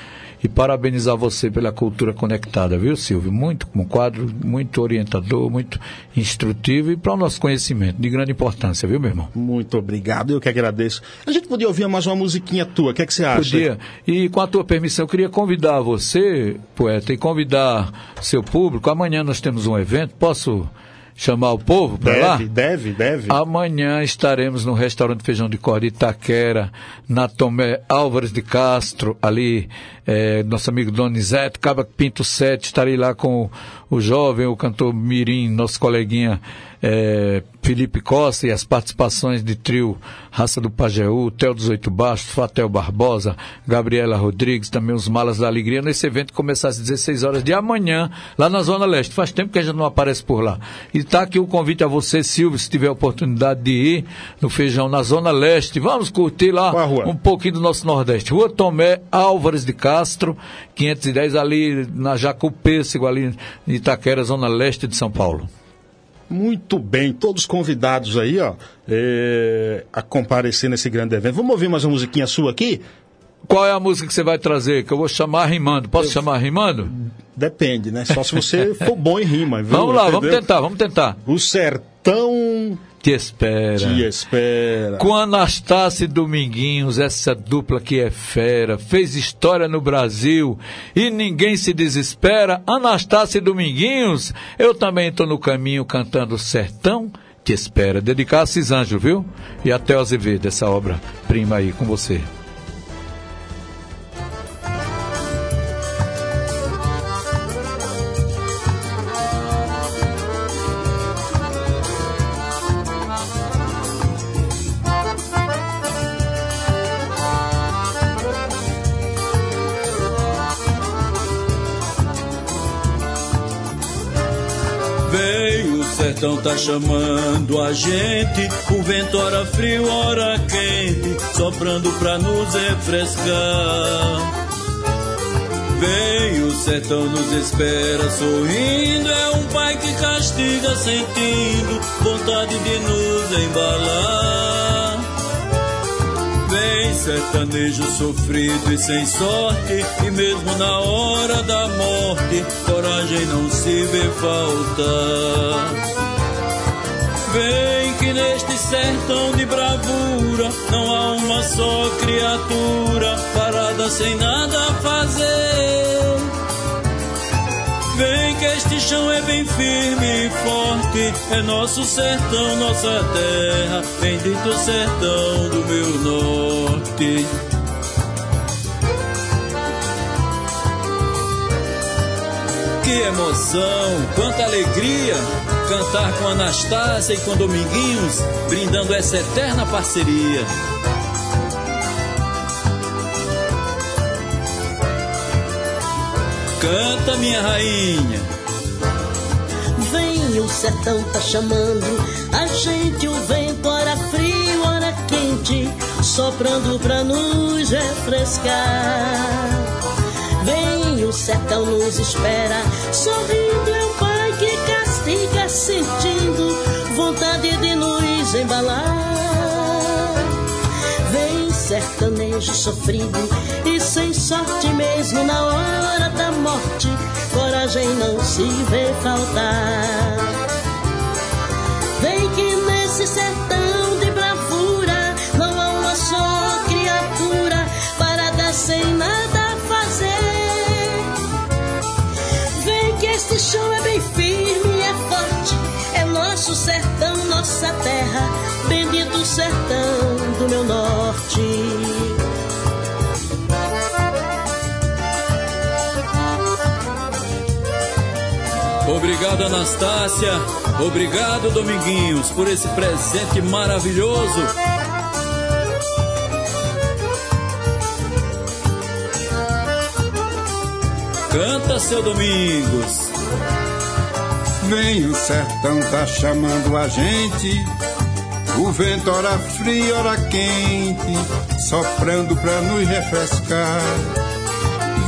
e parabenizar você pela cultura conectada, viu, Silvio? Muito um quadro, muito orientador, muito instrutivo e para o nosso conhecimento, de grande importância, viu, meu irmão? Muito obrigado, eu que agradeço. A gente podia ouvir mais uma musiquinha tua, o que, é que você acha? Podia. E com a tua permissão, eu queria convidar você, poeta, e convidar seu público. Amanhã nós temos um evento, posso chamar o povo para lá? Deve, deve, deve. Amanhã estaremos no restaurante Feijão de Corda Itaquera, na Tomé Álvares de Castro, ali, é, nosso amigo Donizete, Caba Pinto Sete, estarei lá com o, o jovem, o cantor Mirim, nosso coleguinha é, Felipe Costa e as participações de trio Raça do Pajeú, Tel dos Oito Bastos, Fatel Barbosa, Gabriela Rodrigues, também os Malas da Alegria, nesse evento começar às 16 horas de amanhã, lá na Zona Leste. Faz tempo que a gente não aparece por lá. E está aqui o convite a você, Silvio, se tiver a oportunidade de ir no Feijão, na Zona Leste. Vamos curtir lá um pouquinho do nosso Nordeste. Rua Tomé Álvares de Castro, 510 ali na Jacupêssego, ali em Itaquera, Zona Leste de São Paulo. Muito bem, todos convidados aí, ó, é, a comparecer nesse grande evento. Vamos ouvir mais uma musiquinha sua aqui? Qual é a música que você vai trazer? Que eu vou chamar rimando. Posso eu... chamar rimando? Depende, né? Só se você for bom em rima. Viu? Vamos lá, Entendeu? vamos tentar, vamos tentar. O sertão te espera. Te espera. Com Anastácio e Dominguinhos, essa dupla que é fera, fez história no Brasil e ninguém se desespera. Anastácio e Dominguinhos, eu também estou no caminho cantando Sertão te espera. Dedicar a Cisângelo, viu? E até o Azevedo, essa obra prima aí com você. Sertão tá chamando a gente, o vento ora frio, ora quente, soprando pra nos refrescar. Vem, o sertão nos espera sorrindo, é um pai que castiga sentindo vontade de nos embalar. Vem, sertanejo sofrido e sem sorte, e mesmo na hora da morte, coragem não se vê faltar. Vem que neste sertão de bravura não há uma só criatura parada sem nada a fazer. Vem que este chão é bem firme e forte, é nosso sertão, nossa terra, bendito sertão do meu norte. Que emoção, quanta alegria! Cantar com Anastácia e com Dominguinhos, brindando essa eterna parceria. Canta, minha rainha. Vem, o sertão tá chamando a gente, o vento, ora frio, ora quente, soprando pra nos refrescar. Vem, o sertão nos espera, sorrindo é castiga sentindo vontade de nos embalar. Vem sertanejo sofrido e sem sorte mesmo na hora da morte, coragem não se vê faltar. Vem que nesse sertão de bravura não há uma só criatura parada sem nada fazer. Vem que este chão nossa terra, bendito sertão do meu norte. Obrigado, Anastácia. Obrigado, Dominguinhos, por esse presente maravilhoso. Canta, seu Domingos. Vem, o sertão tá chamando a gente. O vento ora frio, ora quente, soprando pra nos refrescar.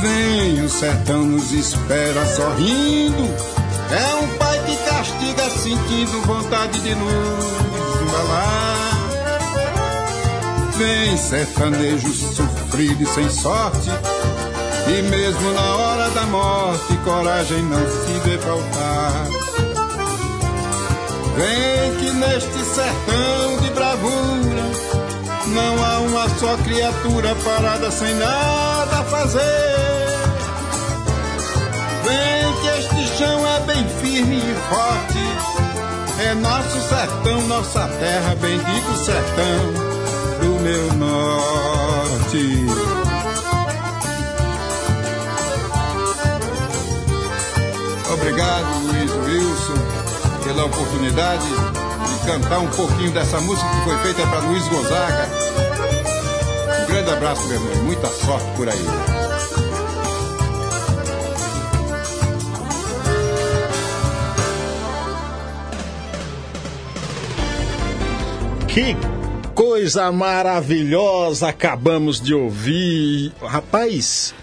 Vem, o sertão nos espera sorrindo. É um pai que castiga sentindo vontade de nos embalar. Vem, sertanejo sofrido e sem sorte. E mesmo na hora da morte, coragem não se vê faltar. Vem que neste sertão de bravura não há uma só criatura parada sem nada a fazer. Vem que este chão é bem firme e forte. É nosso sertão, nossa terra, bendito sertão do meu norte. Obrigado, Luiz Wilson, pela oportunidade de cantar um pouquinho dessa música que foi feita para Luiz Gonzaga. Um grande abraço, meu irmão, muita sorte por aí. Que coisa maravilhosa acabamos de ouvir. Rapaz,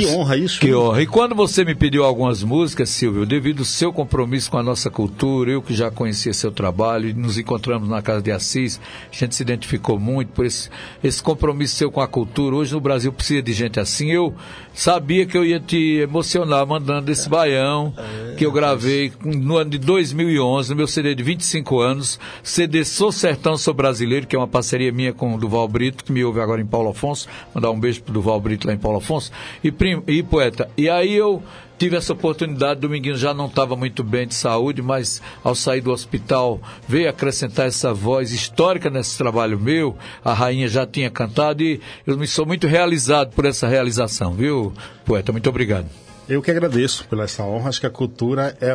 que honra isso. Que honra. E quando você me pediu algumas músicas, Silvio, devido ao seu compromisso com a nossa cultura, eu que já conhecia seu trabalho e nos encontramos na Casa de Assis, a gente se identificou muito por esse, esse compromisso seu com a cultura. Hoje no Brasil precisa de gente assim. Eu sabia que eu ia te emocionar mandando esse baião que eu gravei no ano de 2011, no meu CD de 25 anos, CD Sou Sertão Sou Brasileiro, que é uma parceria minha com o Duval Brito, que me ouve agora em Paulo Afonso. Mandar um beijo pro Duval Brito lá em Paulo Afonso. E e poeta. E aí eu tive essa oportunidade, Dominguinho já não estava muito bem de saúde, mas ao sair do hospital veio acrescentar essa voz histórica nesse trabalho meu. A rainha já tinha cantado e eu me sou muito realizado por essa realização, viu, poeta? Muito obrigado. Eu que agradeço pela essa honra. Acho que a cultura é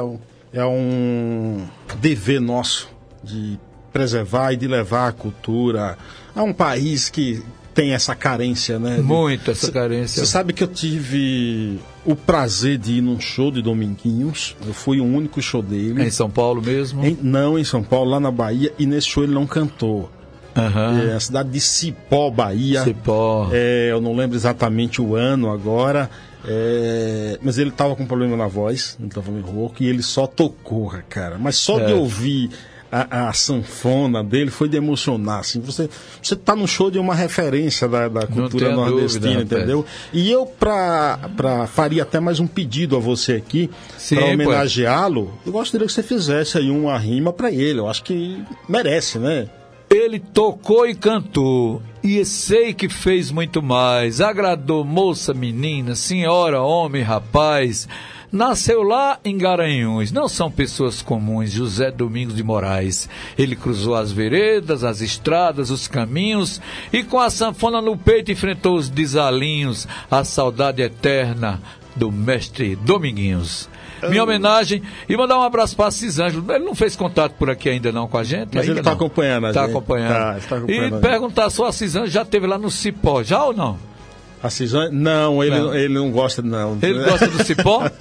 é um dever nosso de preservar e de levar a cultura a um país que tem essa carência, né? Muito essa carência. Você sabe que eu tive o prazer de ir num show de Dominguinhos. Eu fui o único show dele. Em São Paulo mesmo? Em, não, em São Paulo, lá na Bahia. E nesse show ele não cantou. Uhum. É a cidade de Cipó, Bahia. Cipó. É, eu não lembro exatamente o ano agora. É, mas ele tava com problema na voz, ele tava meio rouco, e ele só tocou, cara. Mas só É. de ouvir a, a sanfona dele foi de emocionar. Assim. Você, você tá no show de uma referência da, da cultura nordestina, dúvida, rapaz. entendeu? E eu pra, pra, faria até mais um pedido a você aqui, para homenageá-lo. Eu gostaria que você fizesse aí uma rima para ele. Eu acho que merece, né? Ele tocou e cantou, e sei que fez muito mais. Agradou moça, menina, senhora, homem, rapaz. Nasceu lá em Garanhuns, não são pessoas comuns, José Domingos de Moraes. Ele cruzou as veredas, as estradas, os caminhos e com a sanfona no peito enfrentou os desalinhos, a saudade eterna do mestre Dominguinhos. Minha homenagem e mandar um abraço para Assis Ângelo. Ele não fez contato por aqui ainda não com a gente. Mas ele tá não. acompanhando a Tá acompanhando. Tá, está acompanhando a e perguntar se o Assis Ângelo já teve lá no Cipó, já ou não? Assis Ângelo- Não, ele Não. ele não gosta, não. Ele gosta do Cipó?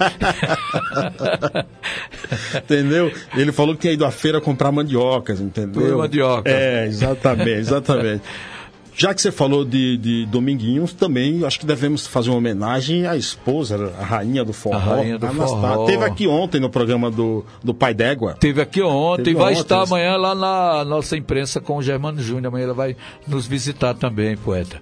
entendeu? Ele falou que tinha ido à feira comprar mandiocas, entendeu? Por mandioca. É, exatamente, exatamente. Já que você falou de, de Dominguinhos, também acho que devemos fazer uma homenagem à esposa, a rainha do forró. A rainha do Anastácia. forró. Teve aqui ontem no programa do, do Pai d'Égua. Teve aqui ontem Teve e vai ontem, estar amanhã lá na nossa imprensa com o Germano Júnior. Amanhã ela vai nos visitar também, poeta.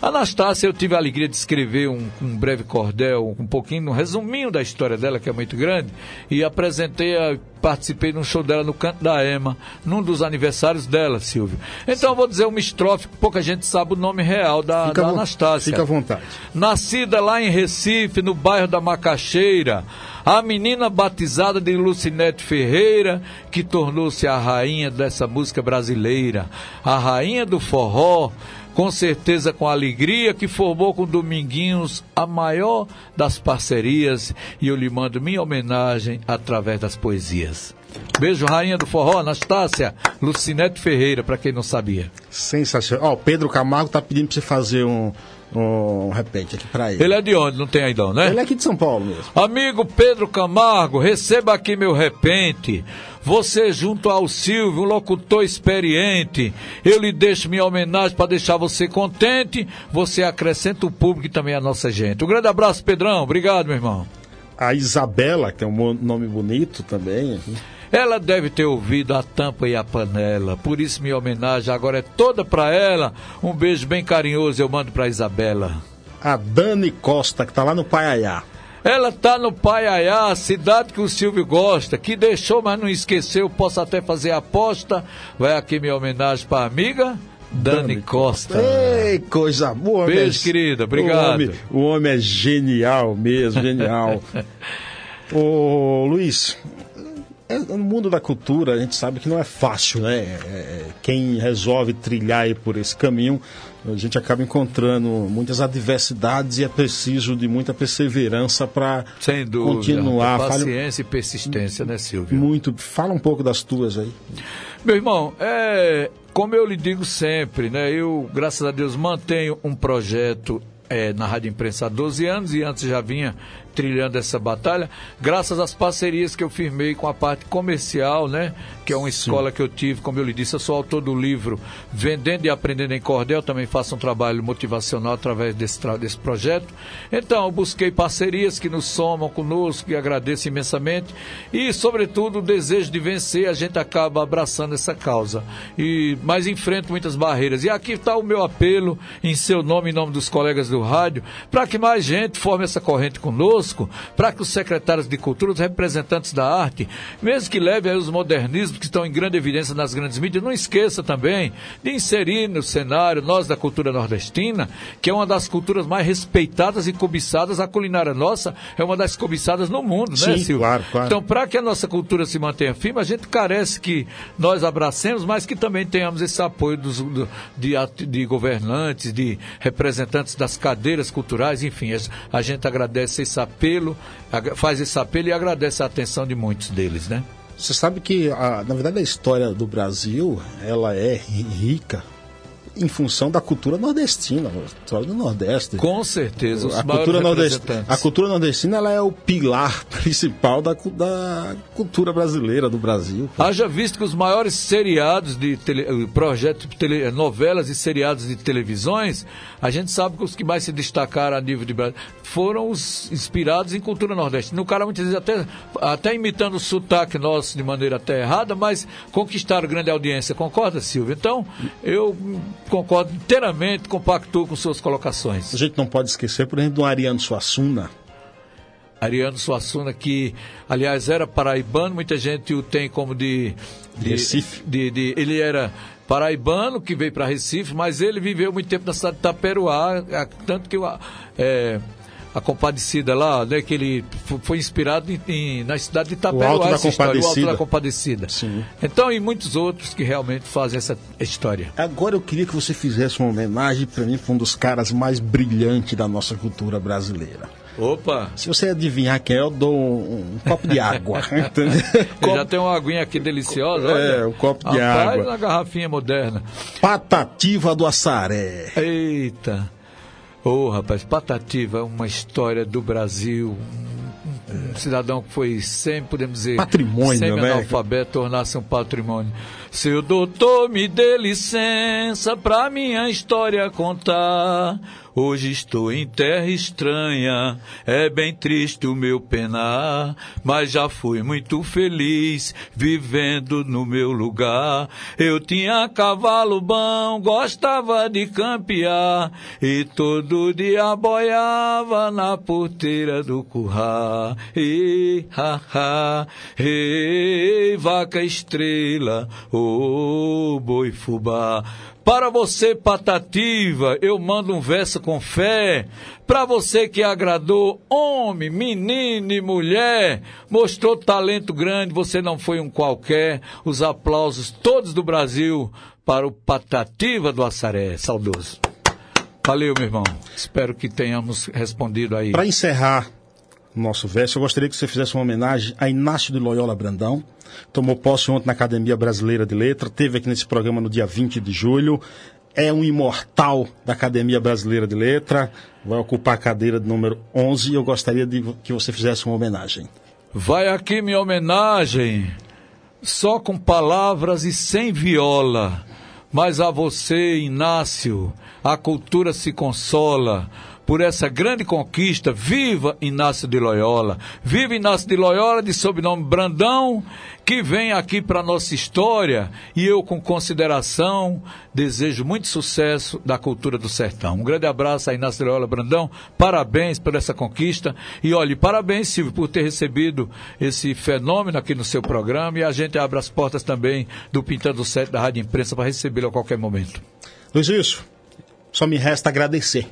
Anastácia, eu tive a alegria de escrever um, um breve cordel, um pouquinho, um resuminho da história dela, que é muito grande, e apresentei, a, participei de um show dela no Canto da Ema, num dos aniversários dela, Silvio. Então eu vou dizer uma estrofe pouca gente sabe o nome real da, Fica da Anastácia. Fica à vontade. Nascida lá em Recife, no bairro da Macaxeira, a menina batizada de Lucinete Ferreira, que tornou-se a rainha dessa música brasileira, a rainha do forró, com certeza com alegria, que formou com Dominguinhos a maior das parcerias, e eu lhe mando minha homenagem através das poesias. Beijo, rainha do forró, Anastácia, Lucinete Ferreira, para quem não sabia. Sensacional. Ó, o Pedro Camargo tá pedindo pra você fazer um, um repente aqui pra ele. Ele é de onde? Não tem aí não, né? Ele é aqui de São Paulo mesmo. Amigo Pedro Camargo, receba aqui meu repente. Você junto ao Silvio, um locutor experiente. Eu lhe deixo minha homenagem para deixar você contente. Você acrescenta o público e também a nossa gente. Um grande abraço, Pedrão. Obrigado, meu irmão. A Isabela, que é um nome bonito também. Ela deve ter ouvido a tampa e a panela, por isso minha homenagem agora é toda para ela. Um beijo bem carinhoso eu mando para Isabela. A Dani Costa, que tá lá no Paiaiá. Ela tá no Paiaiá, cidade que o Silvio gosta, que deixou, mas não esqueceu. Posso até fazer aposta. Vai aqui minha homenagem para amiga Dani, Dani Costa. Ei, coisa boa, Beijo, querida. Obrigado. O homem, o homem é genial mesmo, genial. Ô, Luiz, é, no mundo da cultura, a gente sabe que não é fácil, né? É, é, quem resolve trilhar aí por esse caminho, a gente acaba encontrando muitas adversidades e é preciso de muita perseverança para continuar. Paciência Fale... e persistência, né, Silvio? Muito. Fala um pouco das tuas aí. Meu irmão, é, como eu lhe digo sempre, né? Eu, graças a Deus, mantenho um projeto é, na Rádio Imprensa há 12 anos e antes já vinha trilhando essa batalha, graças às parcerias que eu firmei com a parte comercial, né? Que é uma escola Sim. que eu tive, como eu lhe disse, eu sou autor do livro Vendendo e Aprendendo em Cordel, também faço um trabalho motivacional através desse, desse projeto. Então, eu busquei parcerias que nos somam conosco e agradeço imensamente. E, sobretudo, o desejo de vencer, a gente acaba abraçando essa causa. E, mas enfrento muitas barreiras. E aqui está o meu apelo, em seu nome, em nome dos colegas do rádio, para que mais gente forme essa corrente conosco conosco para que os secretários de cultura, os representantes da arte, mesmo que levem os modernismos que estão em grande evidência nas grandes mídias, não esqueça também de inserir no cenário nós da cultura nordestina, que é uma das culturas mais respeitadas e cobiçadas, a culinária nossa é uma das cobiçadas no mundo, né, Sim, né, Silvio? Claro, claro. Então, para que a nossa cultura se mantenha firme, a gente carece que nós abracemos, mas que também tenhamos esse apoio dos, do, de, de governantes, de representantes das cadeiras culturais, enfim, a gente agradece esse apoio apelo, faz esse apelo e agradece a atenção de muitos deles, né? Você sabe que, a, na verdade, a história do Brasil, ela é rica em função da cultura nordestina, do Nordeste. Com certeza, a cultura, nordestina, a cultura nordestina ela é o pilar principal da, da cultura brasileira do Brasil. Haja visto que os maiores seriados de tele, projetos, tele, novelas e seriados de televisões, a gente sabe que os que mais se destacaram a nível de Brasil foram os inspirados em cultura nordestina. O cara muitas vezes até, até imitando o sotaque nosso de maneira até errada, mas conquistaram grande audiência. Concorda, Silvio? Então, eu concordo inteiramente, compactuo com suas colocações. A gente não pode esquecer, por exemplo, do Ariano Suassuna. Ariano Suassuna, que, aliás, era paraibano, muita gente o tem como de... De, Recife. De, de, ele era paraibano, que veio para Recife, mas ele viveu muito tempo na cidade de Taperoá, tanto que... É, a Compadecida lá, né, que ele foi inspirado em, em, na cidade de Itaperuá, o Alto da Compadecida. o Alto da Compadecida. Sim. Então, e muitos outros que realmente fazem essa história. Agora eu queria que você fizesse uma homenagem para mim, para um dos caras mais brilhantes da nossa cultura brasileira. Opa! Se você adivinhar quem é, eu dou um, um copo de água. copo... Já tem uma aguinha aqui deliciosa. Olha. É, um copo de Rapaz, água. uma garrafinha moderna. Patativa do Assaré. Eita! Ô, oh, rapaz, Patativa é uma história do Brasil. Um, cidadão que foi sempre, podemos dizer, patrimônio, semi-analfabeto, né? tornar-se um patrimônio. Seu doutor, me dê licença pra minha história contar. Hoje estou em terra estranha, é bem triste o meu penar, mas já fui muito feliz vivendo no meu lugar. Eu tinha cavalo bom, gostava de campear e todo dia boiava na porteira do curral. E ha ha, e vaca estrela, ô oh, boi fubá. Para você, Patativa, eu mando um verso com fé. Para você que agradou homem, menino e mulher, mostrou talento grande, você não foi um qualquer. Os aplausos todos do Brasil para o Patativa do Assaré, saudoso. Valeu, meu irmão. Espero que tenhamos respondido aí. Para encerrar nosso verso, eu gostaria que você fizesse uma homenagem a Inácio de Loyola Brandão tomou posse ontem na Academia Brasileira de Letra, teve aqui nesse programa no dia 20 de julho. é um imortal da Academia Brasileira de Letra, vai ocupar a cadeira de número 11 e eu gostaria de que você fizesse uma homenagem. Vai aqui minha homenagem, só com palavras e sem viola. Mas a você, Inácio, a cultura se consola por essa grande conquista. Viva Inácio de Loyola! Viva Inácio de Loyola, de sobrenome Brandão, que vem aqui para nossa história e eu, com consideração, desejo muito sucesso da cultura do sertão. Um grande abraço a Inácio de Loyola Brandão, parabéns por essa conquista e olhe, parabéns, Silvio, por ter recebido esse fenômeno aqui no seu programa e a gente abre as portas também do Pintando Sete da Rádio Imprensa para recebê-lo a qualquer momento. Luiz Isso, só me resta agradecer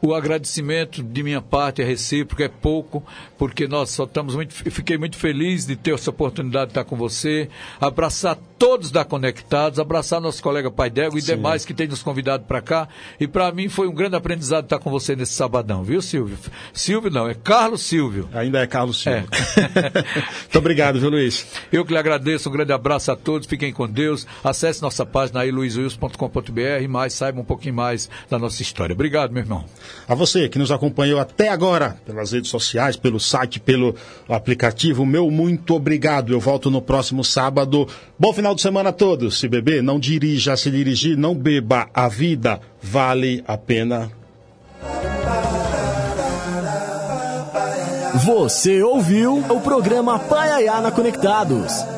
o agradecimento de minha parte é recíproco, é pouco, porque nós só estamos muito. Fiquei muito feliz de ter essa oportunidade de estar com você. Abraçar todos da Conectados, abraçar nosso colega Pai Dego e Sim. demais que têm nos convidado para cá. E para mim foi um grande aprendizado estar com você nesse sabadão, viu, Silvio? Silvio não, é Carlos Silvio. Ainda é Carlos Silvio. É. muito obrigado, viu, Luiz? Eu que lhe agradeço, um grande abraço a todos, fiquem com Deus. Acesse nossa página aí, luizwilson.com.br e mais, saiba um pouquinho mais da nossa história. Obrigado, meu irmão. A você que nos acompanhou até agora pelas redes sociais, pelo site, pelo aplicativo, meu muito obrigado. Eu volto no próximo sábado. Bom final de semana a todos. Se beber, não dirija. Se dirigir, não beba. A vida vale a pena. Você ouviu o programa Paiaiana Conectados